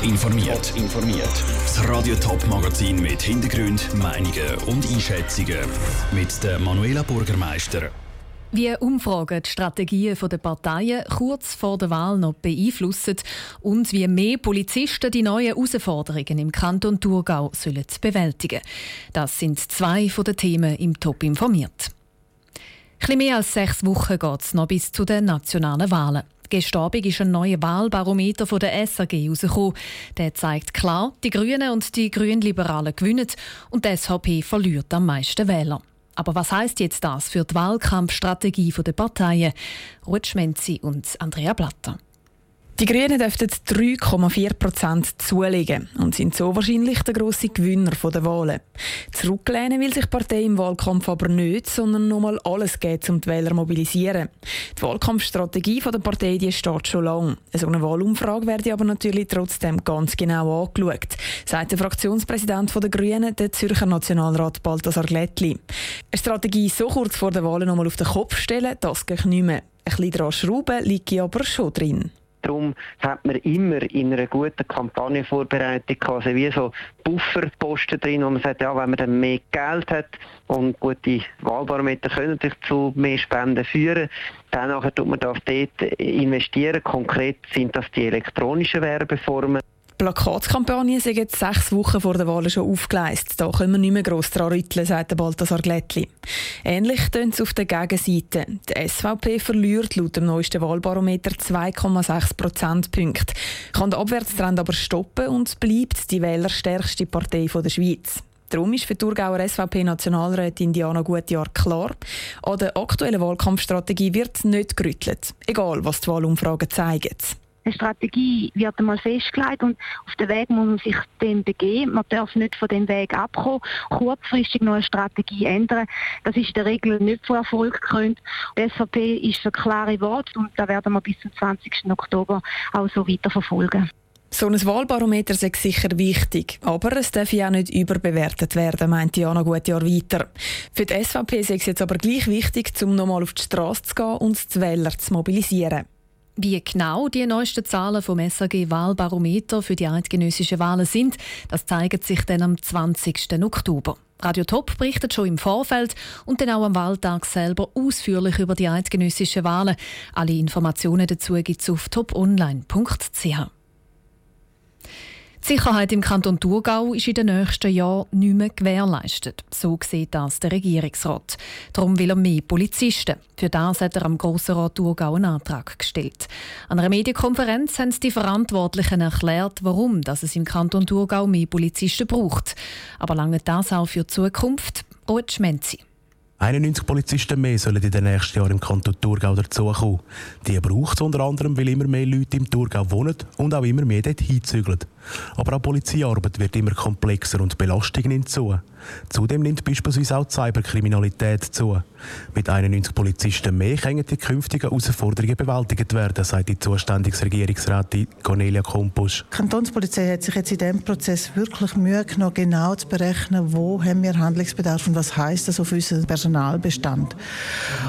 Top informiert. informiert. Das Radio Top Magazin mit Hintergrund, Meinungen und Einschätzungen mit der Manuela Bürgermeister. Wie Umfragen die Strategien der Parteien kurz vor der Wahl noch beeinflussen und wie mehr Polizisten die neuen Herausforderungen im Kanton Thurgau sollen bewältigen Das sind zwei von den Themen im Top informiert. Ein mehr als sechs Wochen geht es noch bis zu den nationalen Wahlen. Gestern Abend ist ein neuer Wahlbarometer von der SAG herausgekommen. Der zeigt klar, die Grünen und die Grünliberalen gewinnen und die SVP verliert am meisten Wähler. Aber was heißt jetzt das für die Wahlkampfstrategie der Parteien? Ruth Schmenzi und Andrea Blatter. Die Grünen dürften 3,4 Prozent zulegen und sind so wahrscheinlich der grosse Gewinner der Wahlen. Zurücklehnen will sich die Partei im Wahlkampf aber nicht, sondern nur mal alles geben, um die Wähler zu mobilisieren. Die Wahlkampfstrategie der Partei die steht schon lange. So eine Wahlumfrage werde aber natürlich trotzdem ganz genau angeschaut, sagt der Fraktionspräsident der Grünen, der Zürcher Nationalrat Balthasar Glättli. Eine Strategie so kurz vor der Wahlen nochmal auf den Kopf stellen, das geht nicht mehr. Ein bisschen daran schrauben liegt aber schon drin. Darum hat man immer in einer guten Kampagnenvorbereitung also wie so Bufferposten drin, wo man sagt, ja, wenn man dann mehr Geld hat und gute Wahlbarometer können sich zu mehr Spenden führen, dann tut man das dort investieren. Konkret sind das die elektronischen Werbeformen. Plakatskampagne sind jetzt sechs Wochen vor der Wahl schon aufgeleistet. Da können wir nicht mehr gross dran rütteln, sagt Balthasar Glättli. Ähnlich tönt es auf der Gegenseite. Die SVP verliert laut dem neuesten Wahlbarometer 2,6 Prozentpunkte. Kann der Abwärtstrend aber stoppen und bleibt die wählerstärkste Partei der Schweiz. Darum ist für die Thurgauer SVP-Nationalrätin Diana Gutjahr klar, an der aktuellen Wahlkampfstrategie wird nicht gerüttelt, egal was die Wahlumfragen zeigen. Eine Strategie wird einmal festgelegt und auf den Weg muss man sich dann begeben. Man darf nicht von dem Weg abkommen, kurzfristig noch eine Strategie ändern. Das ist in der Regel nicht von Erfolg gekrönt. Die SVP ist für klare Worte und da werden wir bis zum 20. Oktober auch so weiter verfolgen. So ein Wahlbarometer ist sicher wichtig, aber es darf ja auch nicht überbewertet werden, meint Jana Gutjahr weiter. Für die SVP ist es jetzt aber gleich wichtig, um nochmal auf die Straße zu gehen und die Wähler zu mobilisieren. Wie genau die neuesten Zahlen vom SAG Wahlbarometer für die eidgenössischen Wahlen sind, das zeigt sich dann am 20. Oktober. Radio Top berichtet schon im Vorfeld und dann auch am Wahltag selber ausführlich über die eidgenössischen Wahlen. Alle Informationen dazu gibt es auf toponline.ch. Die Sicherheit im Kanton Thurgau ist in den nächsten Jahren nicht mehr gewährleistet. So sieht das der Regierungsrat. Darum will er mehr Polizisten. Für das hat er am Grossen Rat Thurgau einen Antrag gestellt. An einer Medienkonferenz haben die Verantwortlichen erklärt, warum dass es im Kanton Thurgau mehr Polizisten braucht. Aber lange das auch für die Zukunft? Ruth Schmenzi. 91 Polizisten mehr sollen in den nächsten Jahren im Kanton Thurgau dazukommen. Die braucht es unter anderem, weil immer mehr Leute im Thurgau wohnen und auch immer mehr dort hinzügeln. Aber auch Polizeiarbeit wird immer komplexer und Belastung nimmt zu. Zudem nimmt beispielsweise auch die Cyberkriminalität zu. Mit 91 Polizisten mehr können die künftigen Herausforderungen bewältigt werden, sagt die zuständige Regierungsrätin Cornelia Kompusch. Die Kantonspolizei hat sich jetzt in diesem Prozess wirklich Mühe genommen, genau zu berechnen, wo haben wir Handlungsbedarf und was heißt das auf unseren Personalbestand.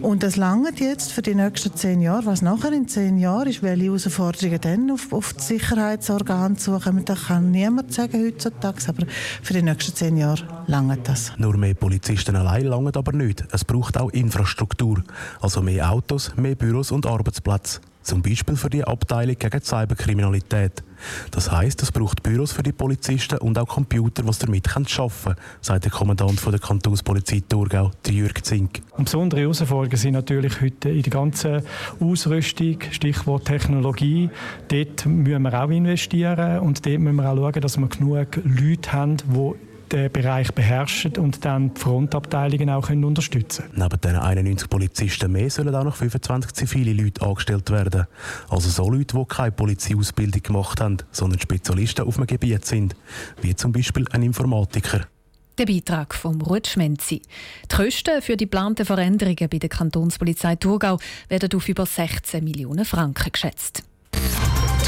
Und das langt jetzt für die nächsten zehn Jahre. Was nachher in zehn Jahren ist, welche Herausforderungen dann auf, auf die Sicherheitsorgane zukommen, das kann niemand sagen heutzutage, aber für die nächsten zehn Jahre lange das. Nur mehr Polizisten allein langen aber nicht. Es braucht auch Infrastruktur, also mehr Autos, mehr Büros und Arbeitsplätze. Zum Beispiel für die Abteilung gegen Cyberkriminalität. Das heißt, es braucht Büros für die Polizisten und auch Computer, die damit arbeiten können, sagt der Kommandant der Kantonspolizei Thurgau, Jürg Zink. Und besondere Herausforderungen sind natürlich heute in die ganze Ausrüstung, Stichwort Technologie. Dort müssen wir auch investieren und dort müssen wir auch schauen, dass wir genug Leute haben, die den Bereich beherrschen und dann die Frontabteilungen auch können unterstützen können. Neben den 91 Polizisten mehr sollen auch noch 25 zivile Leute angestellt werden. Also so Leute, die keine Polizeiausbildung gemacht haben, sondern Spezialisten auf einem Gebiet sind, wie zum Beispiel ein Informatiker. Der Beitrag vom Ruth Schmenzi. Die Kosten für die geplanten Veränderungen bei der Kantonspolizei Thurgau werden auf über 16 Millionen Franken geschätzt.